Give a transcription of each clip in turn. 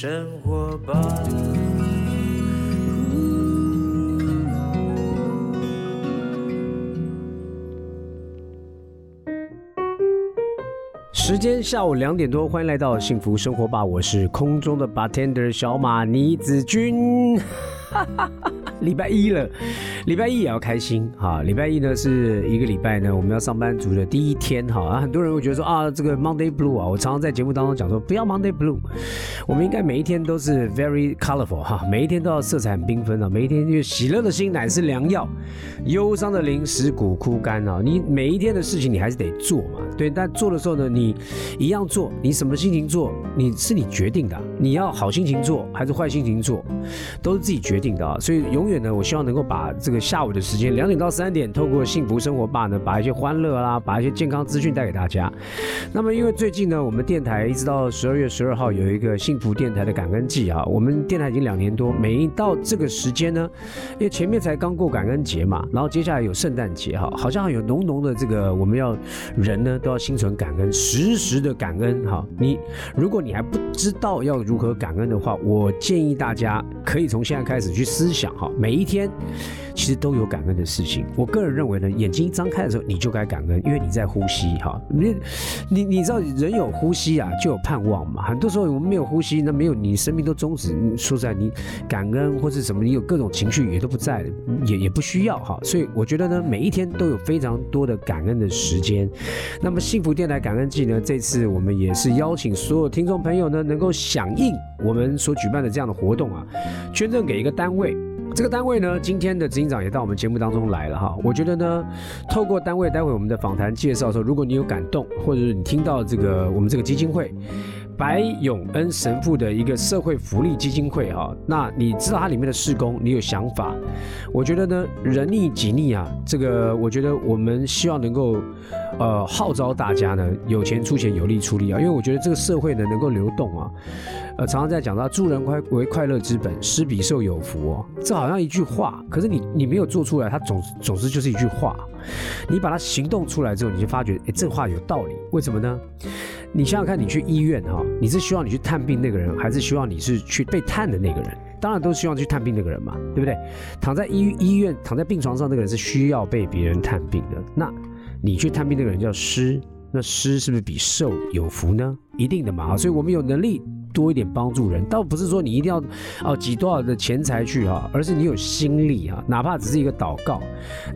生活吧。时间下午两点多，欢迎来到幸福生活吧，我是空中的 bartender 小马倪子君。礼拜一了，礼拜一也要开心哈。礼拜一呢是一个礼拜呢，我们要上班族的第一天哈。啊很多人会觉得说啊，这个 Monday Blue 啊，我常常在节目当中讲说，不要 Monday Blue，我们应该每一天都是 very colorful 哈，每一天都要色彩很缤纷啊。每一天因为喜乐的心乃是良药，忧伤的灵使骨枯干啊。你每一天的事情你还是得做嘛，对。但做的时候呢，你一样做，你什么心情做，你是你决定的。你要好心情做还是坏心情做，都是自己决定的啊。所以永远呢，我希望能够把这个下午的时间两点到三点，透过幸福生活吧呢，把一些欢乐啦，把一些健康资讯带给大家。那么因为最近呢，我们电台一直到十二月十二号有一个幸福电台的感恩季啊，我们电台已经两年多，每一到这个时间呢，因为前面才刚过感恩节嘛，然后接下来有圣诞节哈，好像有浓浓的这个我们要人呢都要心存感恩，时时的感恩哈。你如果你还不知道要如何感恩的话，我建议大家可以从现在开始去思想哈，每一天。其实都有感恩的事情。我个人认为呢，眼睛一张开的时候，你就该感恩，因为你在呼吸哈。你你你知道，人有呼吸啊，就有盼望嘛。很多时候我们没有呼吸，那没有你生命都终止。说实在，你感恩或是什么，你有各种情绪也都不在了，也也不需要哈。所以我觉得呢，每一天都有非常多的感恩的时间。那么幸福电台感恩季呢，这次我们也是邀请所有听众朋友呢，能够响应我们所举办的这样的活动啊，捐赠给一个单位。这个单位呢，今天的执行长也到我们节目当中来了哈。我觉得呢，透过单位待会我们的访谈介绍的时候，如果你有感动，或者是你听到这个我们这个基金会白永恩神父的一个社会福利基金会哈，那你知道它里面的事工，你有想法，我觉得呢，人力己逆啊，这个我觉得我们希望能够。呃，号召大家呢，有钱出钱，有力出力啊！因为我觉得这个社会呢能够流动啊，呃，常常在讲到助人快为快乐之本，施比受有福哦。这好像一句话，可是你你没有做出来，它总总之就是一句话。你把它行动出来之后，你就发觉，哎，这话有道理。为什么呢？你想想看，你去医院哈，你是希望你去探病那个人，还是希望你是去被探的那个人？当然都希望去探病那个人嘛，对不对？躺在医医院躺在病床上那个人是需要被别人探病的，那。你去探病那个人叫师，那施是不是比受有福呢？一定的嘛，所以我们有能力多一点帮助人，倒不是说你一定要哦挤多少的钱财去哈，而是你有心力哈，哪怕只是一个祷告，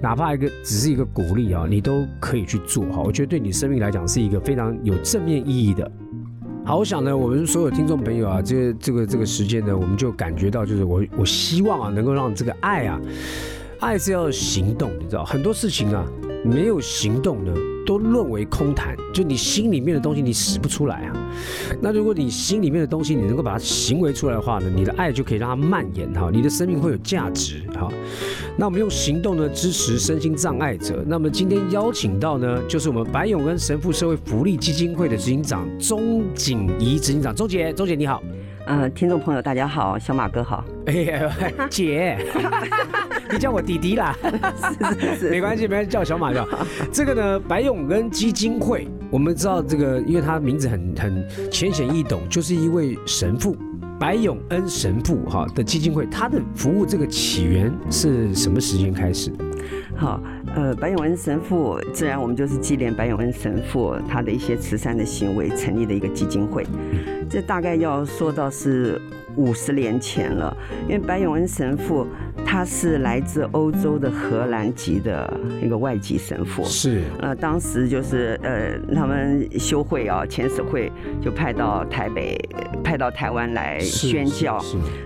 哪怕一个只是一个鼓励啊，你都可以去做哈。我觉得对你生命来讲是一个非常有正面意义的。好，我想呢，我们所有听众朋友啊，这这个这个时间呢，我们就感觉到就是我我希望啊，能够让这个爱啊，爱是要行动，你知道很多事情啊。没有行动呢，都论为空谈。就你心里面的东西，你使不出来啊。那如果你心里面的东西，你能够把它行为出来的话呢，你的爱就可以让它蔓延哈，你的生命会有价值哈。那我们用行动呢支持身心障碍者。那么今天邀请到呢，就是我们白永恩神父社会福利基金会的执行长钟景怡执行长，钟姐，钟姐你好。嗯，听众朋友大家好，小马哥好。哎呀，姐，你叫我弟弟啦，是是是，没关系，没关系，叫小马叫。这个呢，白永恩基金会，我们知道这个，因为他名字很很浅显易懂，就是一位神父，白永恩神父哈的基金会，他的服务这个起源是什么时间开始？好，呃，白永恩神父，自然我们就是纪念白永恩神父他的一些慈善的行为成立的一个基金会。这大概要说到是五十年前了，因为白永恩神父。他是来自欧洲的荷兰籍的一个外籍神父，是。呃，当时就是呃，他们修会啊，前使会就派到台北，派到台湾来宣教，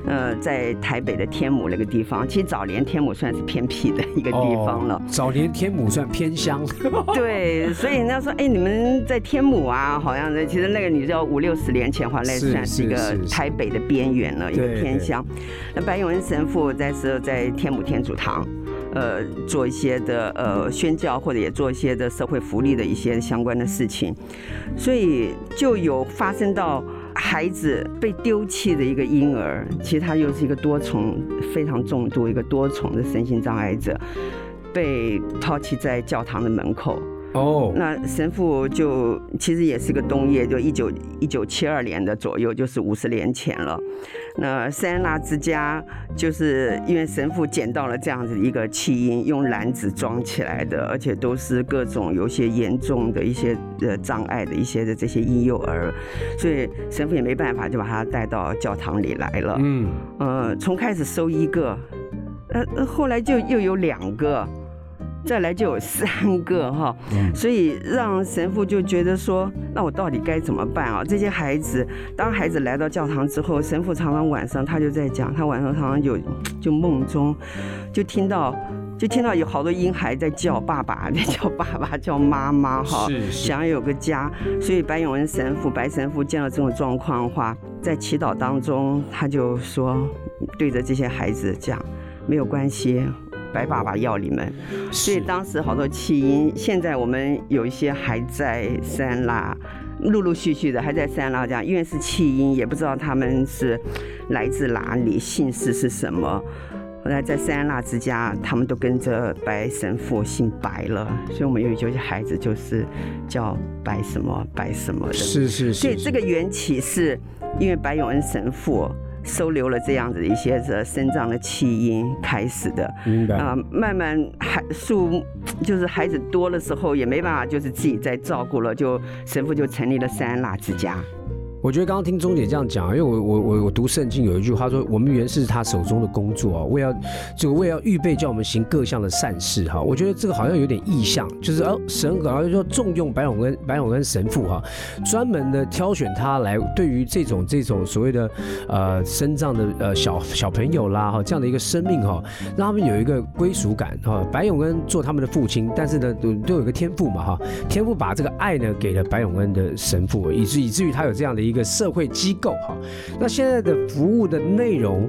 呃，在台北的天母那个地方，其实早年天母算是偏僻的一个地方了，早年天母算偏乡，对，所以人家说哎，你们在天母啊，好像其实那个你知道五六十年前话，那算是一个台北的边缘了，一个偏乡。那白永恩神父在时候在。天母天主堂，呃，做一些的呃宣教，或者也做一些的社会福利的一些相关的事情，所以就有发生到孩子被丢弃的一个婴儿，其实他又是一个多重非常重度一个多重的身心障碍者，被抛弃在教堂的门口。哦，那神父就其实也是个冬夜，就一九一九七二年的左右，就是五十年前了。那塞安娜之家就是因为神父捡到了这样子一个弃婴，用篮子装起来的，而且都是各种有些严重的一些呃障碍的一些的这些婴幼儿，所以神父也没办法，就把他带到教堂里来了。嗯，呃，从开始收一个，呃，后来就又有两个。再来就有三个哈，所以让神父就觉得说，那我到底该怎么办啊？这些孩子，当孩子来到教堂之后，神父常常晚上他就在讲，他晚上常常有就梦中就听到，就听到有好多婴孩在叫爸爸，在叫爸爸，叫妈妈哈，想要有个家。所以白永恩神父，白神父见到这种状况的话，在祈祷当中，他就说，对着这些孩子讲，没有关系。白爸爸要你们，所以当时好多弃婴，现在我们有一些还在三拉，陆陆续续的还在三拉这样，因为是弃婴，也不知道他们是来自哪里，姓氏是什么。后来在三拉之家，他们都跟着白神父姓白了，所以我们有有些孩子就是叫白什么白什么的。是是是。所以这个缘起是因为白永恩神父。收留了这样子一些这生长的弃婴开始的，明白啊，慢慢孩数就是孩子多了时候也没办法，就是自己再照顾了，就神父就成立了三拉之家。我觉得刚刚听钟姐这样讲，因为我我我我读圣经有一句话说，我们原是他手中的工作啊，为要这个为要预备叫我们行各项的善事哈。我觉得这个好像有点意象，就是哦神好像说重用白永根白永根神父哈，专门的挑选他来对于这种这种所谓的呃身障的呃小小朋友啦哈这样的一个生命哈，让他们有一个归属感哈。白永恩做他们的父亲，但是呢都都有一个天赋嘛哈，天赋把这个爱呢给了白永恩的神父，以至以至于他有这样的一个。一个社会机构哈，那现在的服务的内容，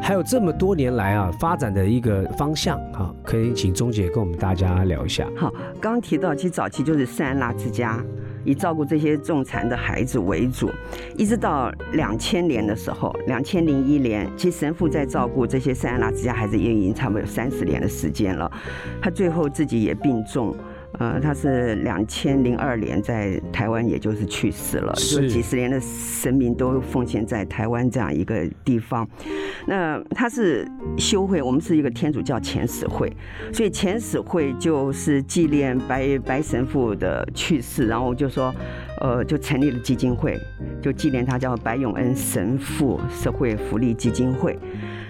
还有这么多年来啊发展的一个方向哈，可以请钟姐跟我们大家聊一下。好，刚提到其实早期就是塞安娜之家，以照顾这些重残的孩子为主，一直到两千年的时候，两千零一年，其实神父在照顾这些塞安娜之家孩子也已经差不多有三十年的时间了，他最后自己也病重。呃，他是两千零二年在台湾，也就是去世了，就几十年的生命都奉献在台湾这样一个地方。那他是修会，我们是一个天主教前使会，所以前使会就是纪念白白神父的去世，然后就说，呃，就成立了基金会，就纪念他，叫白永恩神父社会福利基金会。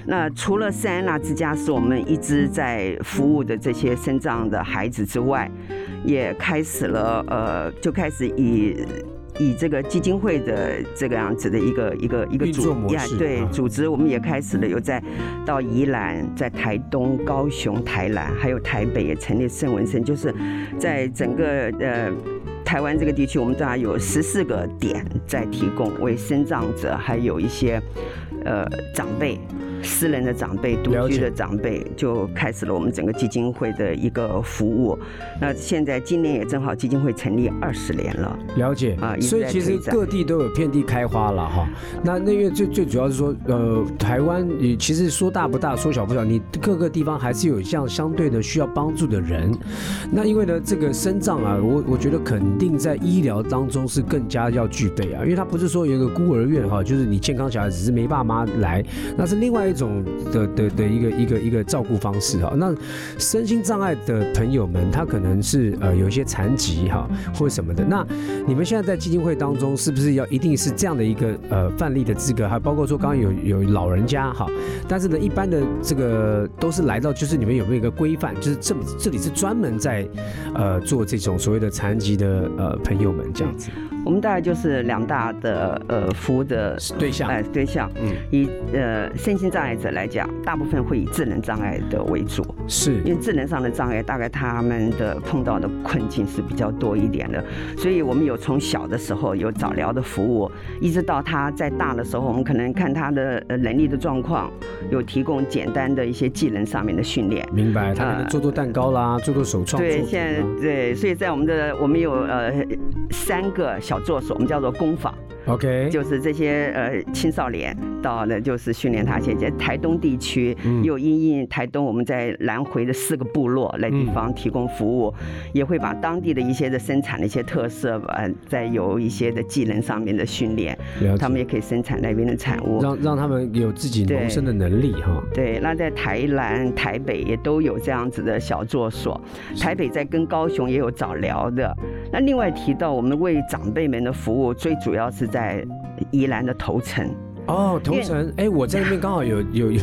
那除了圣安娜之家是我们一直在服务的这些身障的孩子之外，也开始了呃，就开始以以这个基金会的这个样子的一个一个一个组呀，对组织，我们也开始了有在到宜兰、在台东、高雄、台南，还有台北也成立圣文森，就是在整个呃台湾这个地区，我们大概有十四个点在提供为身障者，还有一些呃长辈。私人的长辈、独居的长辈，就开始了我们整个基金会的一个服务。那现在今年也正好基金会成立二十年了。了解啊，所以其实各地都有遍地开花了哈。那那因为最最主要是说，呃，台湾你其实说大不大，说小不小，你各个地方还是有这样相对的需要帮助的人。那因为呢，这个生障啊，我我觉得肯定在医疗当中是更加要具备啊，因为他不是说有一个孤儿院哈，就是你健康小孩只是没爸妈来，那是另外。一种的的的一个一个一个照顾方式哈，那身心障碍的朋友们，他可能是呃有一些残疾哈或者什么的，那你们现在在基金会当中是不是要一定是这样的一个呃范例的资格？还包括说刚刚有有老人家哈，但是呢一般的这个都是来到就是你们有没有一个规范？就是这这里是专门在呃做这种所谓的残疾的呃朋友们这样子。我们大概就是两大的呃服务的对象，哎对象，嗯，以呃身心障碍者来讲，大部分会以智能障碍的为主，是因为智能上的障碍，大概他们的碰到的困境是比较多一点的，所以我们有从小的时候有早疗的服务，一直到他在大的时候，我们可能看他的呃能力的状况，有提供简单的一些技能上面的训练。明白，他可能做做蛋糕啦，做做手创。对，现在对，所以在我们的我们有呃三个小。作所，我们叫做工坊，OK，就是这些呃青少年到了就是训练他。现在台东地区又因应台东，我们在南回的四个部落那地方提供服务，也会把当地的一些的生产的一些特色，呃，再有一些的技能上面的训练，他们也可以生产那边的产物，让让他们有自己谋生的能力哈。对，那在台南、台北也都有这样子的小作所，台北在跟高雄也有早疗的。那另外提到我们为长辈们的服务，最主要是在在宜兰的头城。哦，头城，哎，我在那边刚好有有有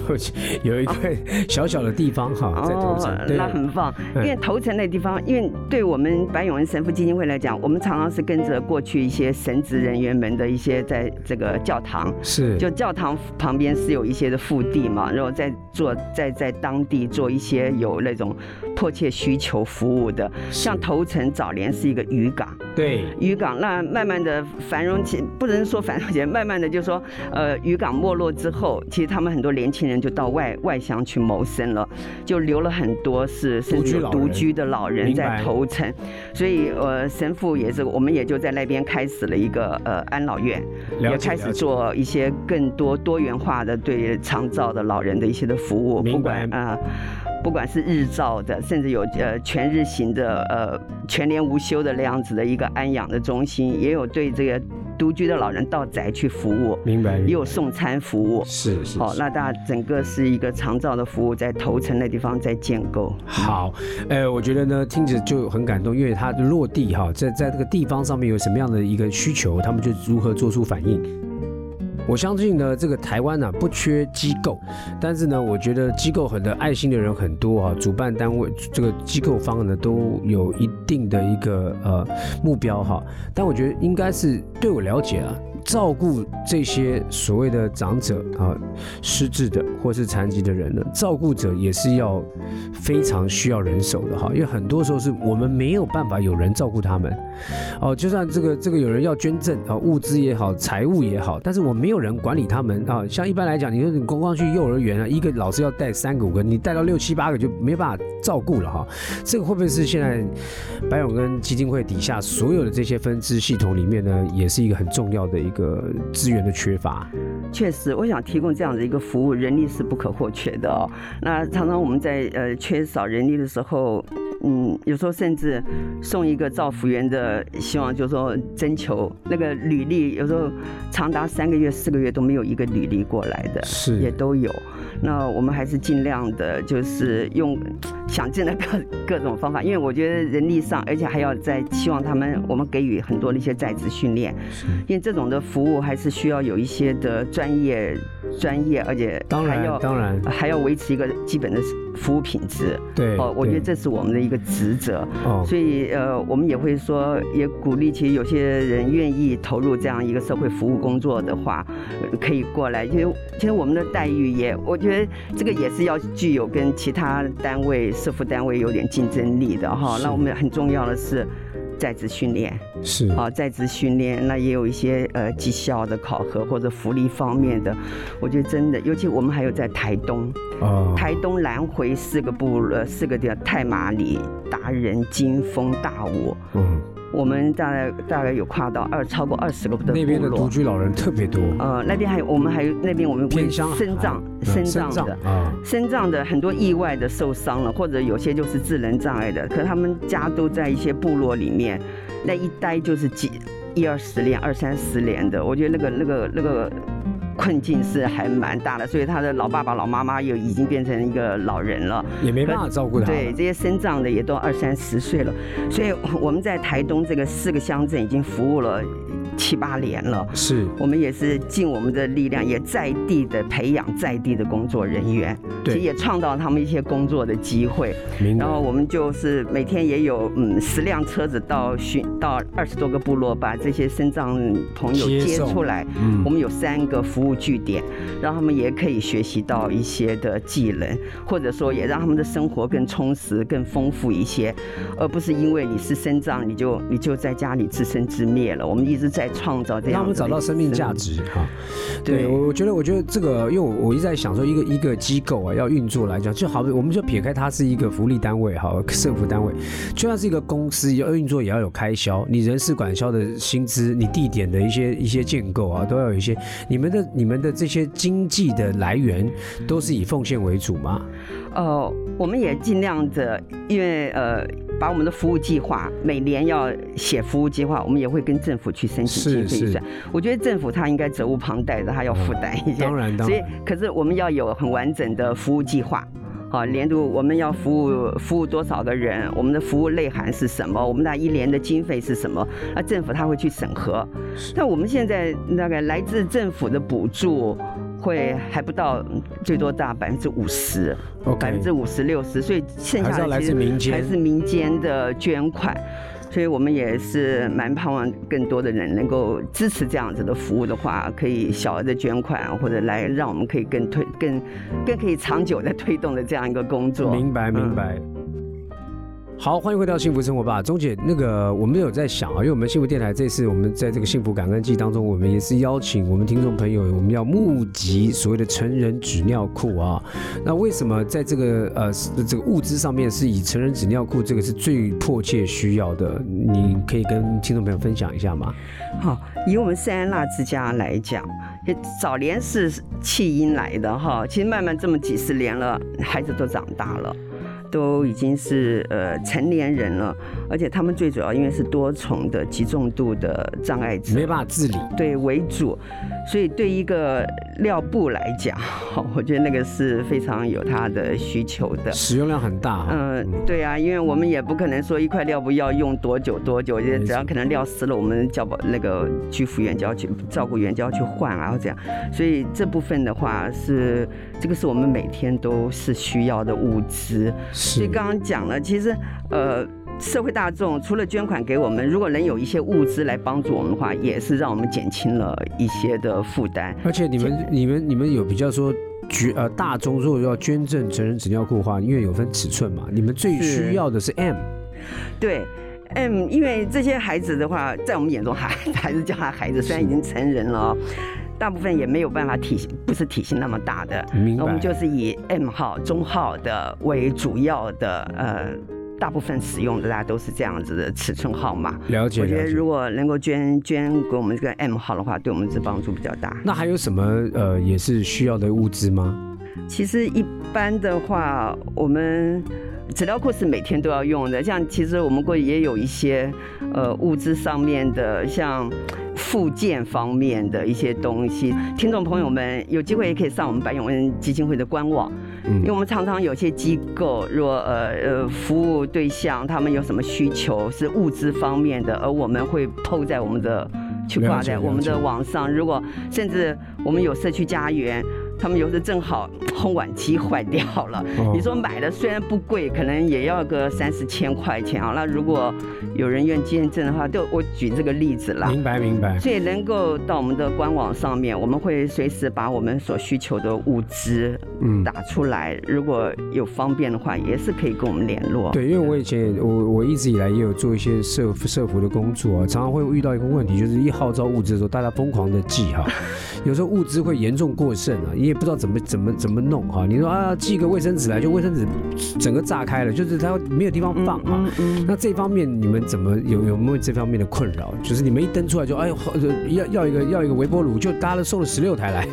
有一块小小的地方哈，在头城，那很棒。因为头城那地方，因为对我们白永恩神父基金会来讲，我们常常是跟着过去一些神职人员们的一些在这个教堂，是，就教堂旁边是有一些的腹地嘛，然后在做在在当地做一些有那种迫切需求服务的，像头城早年是一个渔港，对，渔港，那慢慢的繁荣起，不能说繁荣起来，慢慢的就说呃。渔港没落之后，其实他们很多年轻人就到外外乡去谋生了，就留了很多是甚至独居的老人在头城，所以呃神父也是，我们也就在那边开始了一个呃安老院，也开始做一些更多多元化的对长照的老人的一些的服务，不管啊。不管是日照的，甚至有呃全日型的呃全年无休的那样子的一个安养的中心，也有对这个独居的老人到宅去服务，明白？也有送餐服务，是是。好，那大家整个是一个长照的服务，在头城的地方在建构。好，呃，我觉得呢听着就很感动，因为它落地哈，在在这个地方上面有什么样的一个需求，他们就如何做出反应。我相信呢，这个台湾呢不缺机构，但是呢，我觉得机构很多爱心的人很多啊，主办单位这个机构方呢都有一定的一个呃目标哈，但我觉得应该是对我了解啊。照顾这些所谓的长者啊，失智的或是残疾的人呢，照顾者也是要非常需要人手的哈，因为很多时候是我们没有办法有人照顾他们，哦，就算这个这个有人要捐赠啊，物资也好，财物也好，但是我没有人管理他们啊。像一般来讲，你说你光光去幼儿园啊，一个老师要带三个五个，你带到六七八个就没办法照顾了哈。这个会不会是现在白永根基金会底下所有的这些分支系统里面呢，也是一个很重要的一个资源的缺乏，确实，我想提供这样的一个服务，人力是不可或缺的哦。那常常我们在呃缺少人力的时候，嗯，有时候甚至送一个造福员的，希望就是说征求那个履历，有时候长达三个月、四个月都没有一个履历过来的，是也都有。那我们还是尽量的，就是用想尽了各各种方法，因为我觉得人力上，而且还要在希望他们，我们给予很多的一些在职训练，因为这种的服务还是需要有一些的专业。专业，而且当然当然还要维持一个基本的服务品质。对，哦，我觉得这是我们的一个职责。哦，所以呃，我们也会说，也鼓励其实有些人愿意投入这样一个社会服务工作的话，可以过来。因为其实我们的待遇也，我觉得这个也是要具有跟其他单位、社服单位有点竞争力的哈。那我们很重要的是。在职训练是啊，在职训练那也有一些呃绩效的考核或者福利方面的，我觉得真的，尤其我们还有在台东啊，台东南回四个部呃四个地方，太马里、达人、金峰、大武，嗯。我们大概大概有跨到二超过二十个的那边的独居老人特别多。呃，那边还有我们还有那边我们偏乡身障身障的啊，身障的很多意外的受伤了，或者有些就是智能障碍的，可他们家都在一些部落里面，那一待就是几一二十年、二三十年的，我觉得那个那个那个。困境是还蛮大的，所以他的老爸爸、老妈妈又已经变成一个老人了，也没办法照顾他。对，这些身障的也都二三十岁了，所以我们在台东这个四个乡镇已经服务了。七八年了，是我们也是尽我们的力量，也在地的培养在地的工作人员，其实也创造他们一些工作的机会。然后我们就是每天也有嗯十辆车子到巡到二十多个部落，把这些身障朋友接出来。嗯，我们有三个服务据点，让他们也可以学习到一些的技能，或者说也让他们的生活更充实、更丰富一些，而不是因为你是身障，你就你就在家里自生自灭了。我们一直在。来创造这样，让他们找到生命价值哈。对我，我觉得，我觉得这个，因为我我一直在想说，一个一个机构啊，要运作来讲，就好比，我们就撇开它是一个福利单位哈，社福单位，就算是一个公司要运作，也要有开销，你人事管销的薪资，你地点的一些一些建构啊，都要有一些，你们的你们的这些经济的来源，都是以奉献为主吗？呃，我们也尽量的，因为呃。把我们的服务计划每年要写服务计划，我们也会跟政府去申请经费预算。我觉得政府他应该责无旁贷的，他要负担一些。当然，所以可是我们要有很完整的服务计划。好，年度我们要服务服务多少个人？我们的服务内涵是什么？我们那一年的经费是什么？那政府他会去审核。但我们现在大概来自政府的补助。会还不到，最多大百分之五十，百分之五十六十，所以剩下的其实还是民间的捐款，所以我们也是蛮盼望更多的人能够支持这样子的服务的话，可以小额的捐款，或者来让我们可以更推更更可以长久的推动的这样一个工作。明白，明白。好，欢迎回到幸福生活吧，钟姐。那个我们有在想啊，因为我们幸福电台这次我们在这个幸福感恩季当中，我们也是邀请我们听众朋友，我们要募集所谓的成人纸尿裤啊。那为什么在这个呃这个物资上面是以成人纸尿裤这个是最迫切需要的？你可以跟听众朋友分享一下吗？好，以我们圣安娜之家来讲，早年是弃婴来的哈，其实慢慢这么几十年了，孩子都长大了。都已经是呃成年人了，而且他们最主要因为是多重的极重度的障碍者，没办法自理，对为主，所以对一个尿布来讲，我觉得那个是非常有它的需求的，使用量很大。嗯，对啊，因为我们也不可能说一块尿布要用多久多久，就只要可能尿湿了，我们叫保那个居服员就要去照顾员就要去换，然后这样，所以这部分的话是这个是我们每天都是需要的物资。所以刚刚讲了，其实呃，社会大众除了捐款给我们，如果能有一些物资来帮助我们的话，也是让我们减轻了一些的负担。而且你们、你们、你们有比较说捐呃大众如果要捐赠成人纸尿裤的话，因为有分尺寸嘛，你们最需要的是 M。对 M，因为这些孩子的话，在我们眼中还还是叫他孩子，虽然已经成人了。大部分也没有办法体型不是体型那么大的，我们就是以 M 号中号的为主要的，呃，大部分使用的大家都是这样子的尺寸号码。了解。我觉得如果能够捐捐给我们这个 M 号的话，对我们是帮助比较大。那还有什么呃也是需要的物资吗？其实一般的话，我们纸尿裤是每天都要用的。像其实我们过去也有一些呃物资上面的，像。附件方面的一些东西，听众朋友们有机会也可以上我们白永恩基金会的官网，因为我们常常有些机构，若呃呃服务对象他们有什么需求是物资方面的，而我们会抛在我们的去挂在我们的网上，如果甚至我们有社区家园。他们有时正好烘碗机坏掉了，你说买的虽然不贵，可能也要个三四千块钱啊。那如果有人愿捐赠的话，就我举这个例子啦。明白明白。所以能够到我们的官网上面，我们会随时把我们所需求的物资嗯打出来。如果有方便的话，也是可以跟我们联络。对，因为我以前我我一直以来也有做一些社社服的工作啊，常常会遇到一个问题，就是一号召物资的时候，大家疯狂的寄哈，有时候物资会严重过剩啊。你也不知道怎么怎么怎么弄哈？你说啊，寄个卫生纸来，就卫生纸整个炸开了，就是它没有地方放哈。那这方面你们怎么有有没有这方面的困扰？就是你们一登出来就哎呦，要要一个要一个微波炉，就大家都送了十六台来。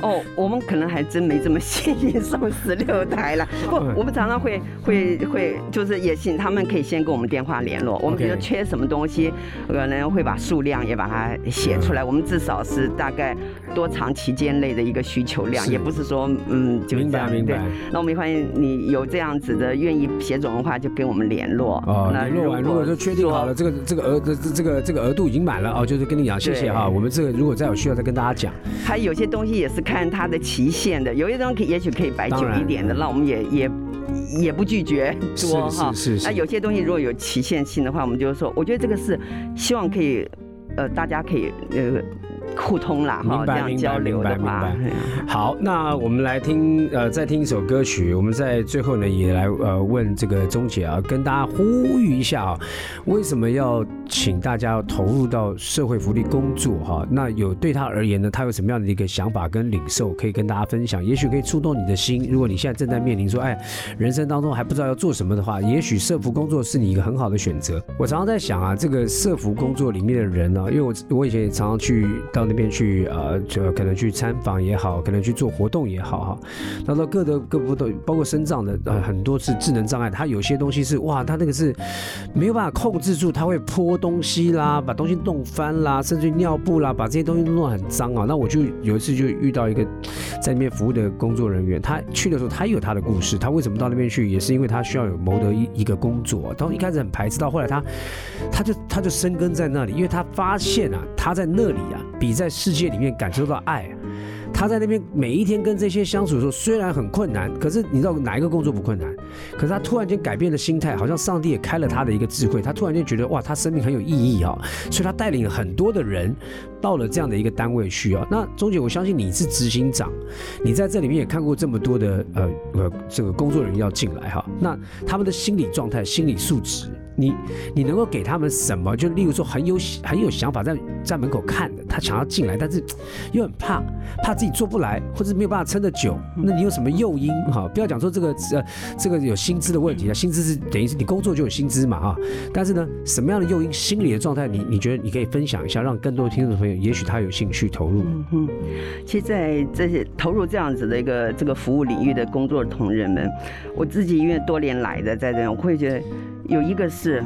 哦，我们可能还真没这么幸运送十六台了。不，我们常常会会会就是也请他们可以先跟我们电话联络。我们比如缺什么东西，可能会把数量也把它写出来。我们至少是大概多长期间内的一个需求量，也不。是说嗯，就这样对。那我们欢迎你有这样子的愿意写种的话，就跟我们联络。哦，联络完如果说确定好了，这个这个额这这个这个额度已经满了哦，就是跟你讲谢谢哈。我们这个如果再有需要再跟大家讲。还有些东西也是看它的期限的，有些东西也许可以摆久一点的，那我们也也也不拒绝多哈。是是。那有些东西如果有期限性的话，我们就是说，我觉得这个是希望可以。呃，大家可以呃互通啦，哈，这样交流的话。好，那我们来听呃，再听一首歌曲。我们在最后呢，也来呃问这个钟姐啊，跟大家呼吁一下啊，为什么要请大家投入到社会福利工作哈？那有对他而言呢，他有什么样的一个想法跟领受，可以跟大家分享？也许可以触动你的心。如果你现在正在面临说，哎，人生当中还不知道要做什么的话，也许社福工作是你一个很好的选择。我常常在想啊，这个社福工作里面的人呢，因为我我以前也常常去到。到那边去呃，就可能去参访也好，可能去做活动也好哈。那到各的各部都包括身障的呃，很多是智能障碍，他有些东西是哇，他那个是没有办法控制住，他会泼东西啦，把东西弄翻啦，甚至尿布啦，把这些东西弄得很脏啊。那我就有一次就遇到一个在那边服务的工作人员，他去的时候他有他的故事，他为什么到那边去，也是因为他需要有谋得一一个工作。当一开始很排斥，到后来他他就他就生根在那里，因为他发现啊，他在那里啊比。在世界里面感受到爱，他在那边每一天跟这些相处的时候，虽然很困难，可是你知道哪一个工作不困难？可是他突然间改变了心态，好像上帝也开了他的一个智慧，他突然间觉得哇，他生命很有意义啊！所以他带领了很多的人到了这样的一个单位去啊。那钟姐，我相信你是执行长，你在这里面也看过这么多的呃呃这个工作人员要进来哈，那他们的心理状态、心理素质。你你能够给他们什么？就例如说很有很有想法，在在门口看的，他想要进来，但是又很怕，怕自己做不来，或者没有办法撑得久。那你有什么诱因？哈，不要讲说这个呃这个有薪资的问题啊，薪资是等于是你工作就有薪资嘛哈。但是呢，什么样的诱因，心理的状态，你你觉得你可以分享一下，让更多的听众朋友，也许他有兴趣投入。嗯哼，其实，在这些投入这样子的一个这个服务领域的工作的同仁们，我自己因为多年来的在这，我会觉得。有一个是，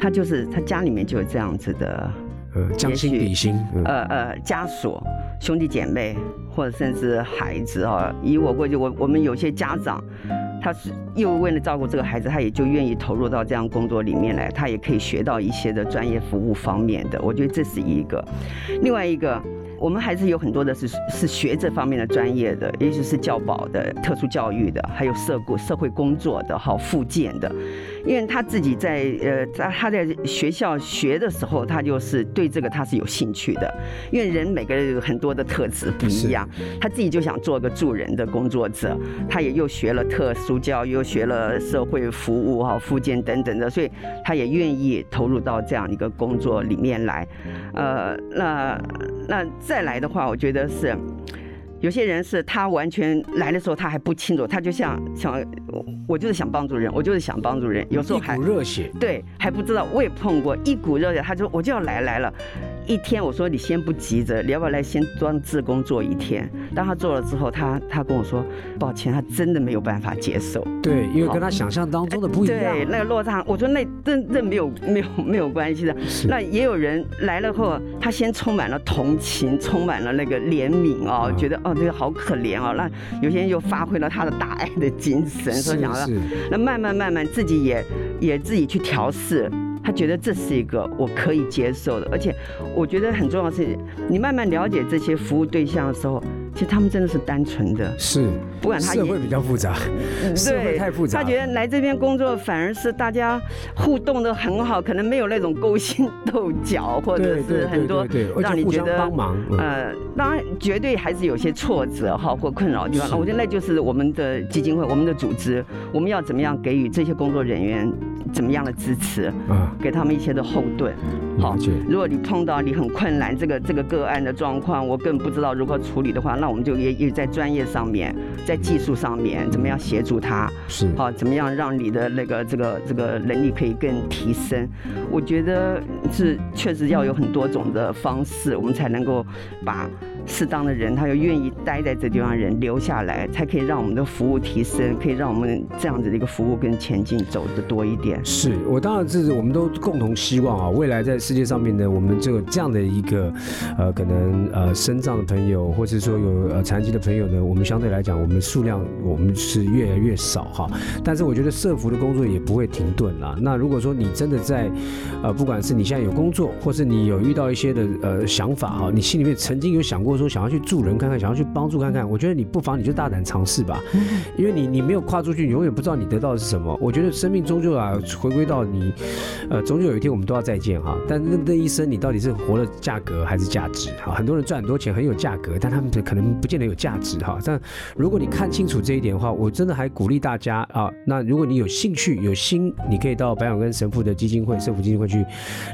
他就是他家里面就有这样子的，呃，将心比心，呃呃，家属、兄弟姐妹或者甚至孩子啊，以我过去，我我们有些家长，他是又为了照顾这个孩子，他也就愿意投入到这样工作里面来，他也可以学到一些的专业服务方面的，我觉得这是一个，另外一个。我们还是有很多的是是学这方面的专业的，也许是教保的、特殊教育的，还有社工、社会工作的、好复健的。因为他自己在呃在他在学校学的时候，他就是对这个他是有兴趣的。因为人每个人有很多的特质不一样，他自己就想做个助人的工作者。他也又学了特殊教育，又学了社会服务、哈附件等等的，所以他也愿意投入到这样一个工作里面来。呃，那那。再来的话，我觉得是有些人是他完全来的时候他还不清楚，他就像想我就是想帮助人，我就是想帮助人，有时候还热血，对还不知道，我也碰过一股热血，他就我就要来来了。一天，我说你先不急着，你要不要来先装自工做一天？当他做了之后，他他跟我说，抱歉，他真的没有办法接受。对，因为跟他想象当中的不一样。对，那个落差，我说那这这没有没有没有关系的。那也有人来了后，他先充满了同情，充满了那个怜悯哦，觉得哦这个好可怜哦。那有些人就发挥了他的大爱的精神，说想要那慢慢慢慢自己也也自己去调试。他觉得这是一个我可以接受的，而且我觉得很重要的是，你慢慢了解这些服务对象的时候。其实他们真的是单纯的，是不管他社会比较复杂，社会太复杂。他觉得来这边工作反而是大家互动的很好，可能没有那种勾心斗角，或者是很多让你觉得帮忙。呃，当然绝对还是有些挫折哈或困扰的地方。我觉得那就是我们的基金会，我们的组织，我们要怎么样给予这些工作人员怎么样的支持，给他们一些的后盾。好，如果你碰到你很困难这个这个个案的状况，我更不知道如何处理的话，那我们就也也在专业上面，在技术上面怎么样协助他，是好怎么样让你的那个这个这个能力可以更提升？我觉得是确实要有很多种的方式，我们才能够把。适当的人，他又愿意待在这地方，人留下来，才可以让我们的服务提升，可以让我们这样子的一个服务跟前进走的多一点。是我当然这是我们都共同希望啊，未来在世界上面呢，我们就有这样的一个呃，可能呃，身障的朋友，或者说有呃残疾的朋友呢，我们相对来讲，我们数量我们是越来越少哈。但是我觉得社服的工作也不会停顿啦。那如果说你真的在呃，不管是你现在有工作，或是你有遇到一些的呃想法哈，你心里面曾经有想过。者说想要去助人看看，想要去帮助看看，我觉得你不妨你就大胆尝试吧，因为你你没有跨出去，你永远不知道你得到的是什么。我觉得生命终究啊，回归到你，呃，终究有一天我们都要再见哈。但那那一生你到底是活了价格还是价值？哈，很多人赚很多钱很有价格，但他们可能不见得有价值哈。但如果你看清楚这一点的话，我真的还鼓励大家啊，那如果你有兴趣有心，你可以到白永根神父的基金会、社福基金会去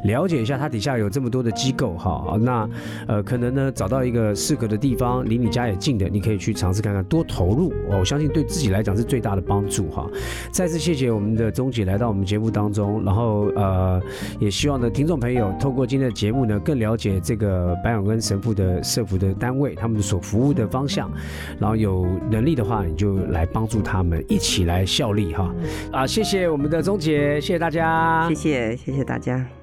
了解一下，他底下有这么多的机构哈。那呃，可能呢找到一个适合的地方，离你家也近的，你可以去尝试看看，多投入哦。我相信对自己来讲是最大的帮助哈。再次谢谢我们的钟姐来到我们节目当中，然后呃，也希望呢听众朋友透过今天的节目呢，更了解这个白永根神父的社福的单位，他们所服务的方向，然后有能力的话，你就来帮助他们，一起来效力哈。啊，谢谢我们的钟姐，谢谢大家，谢谢谢谢大家。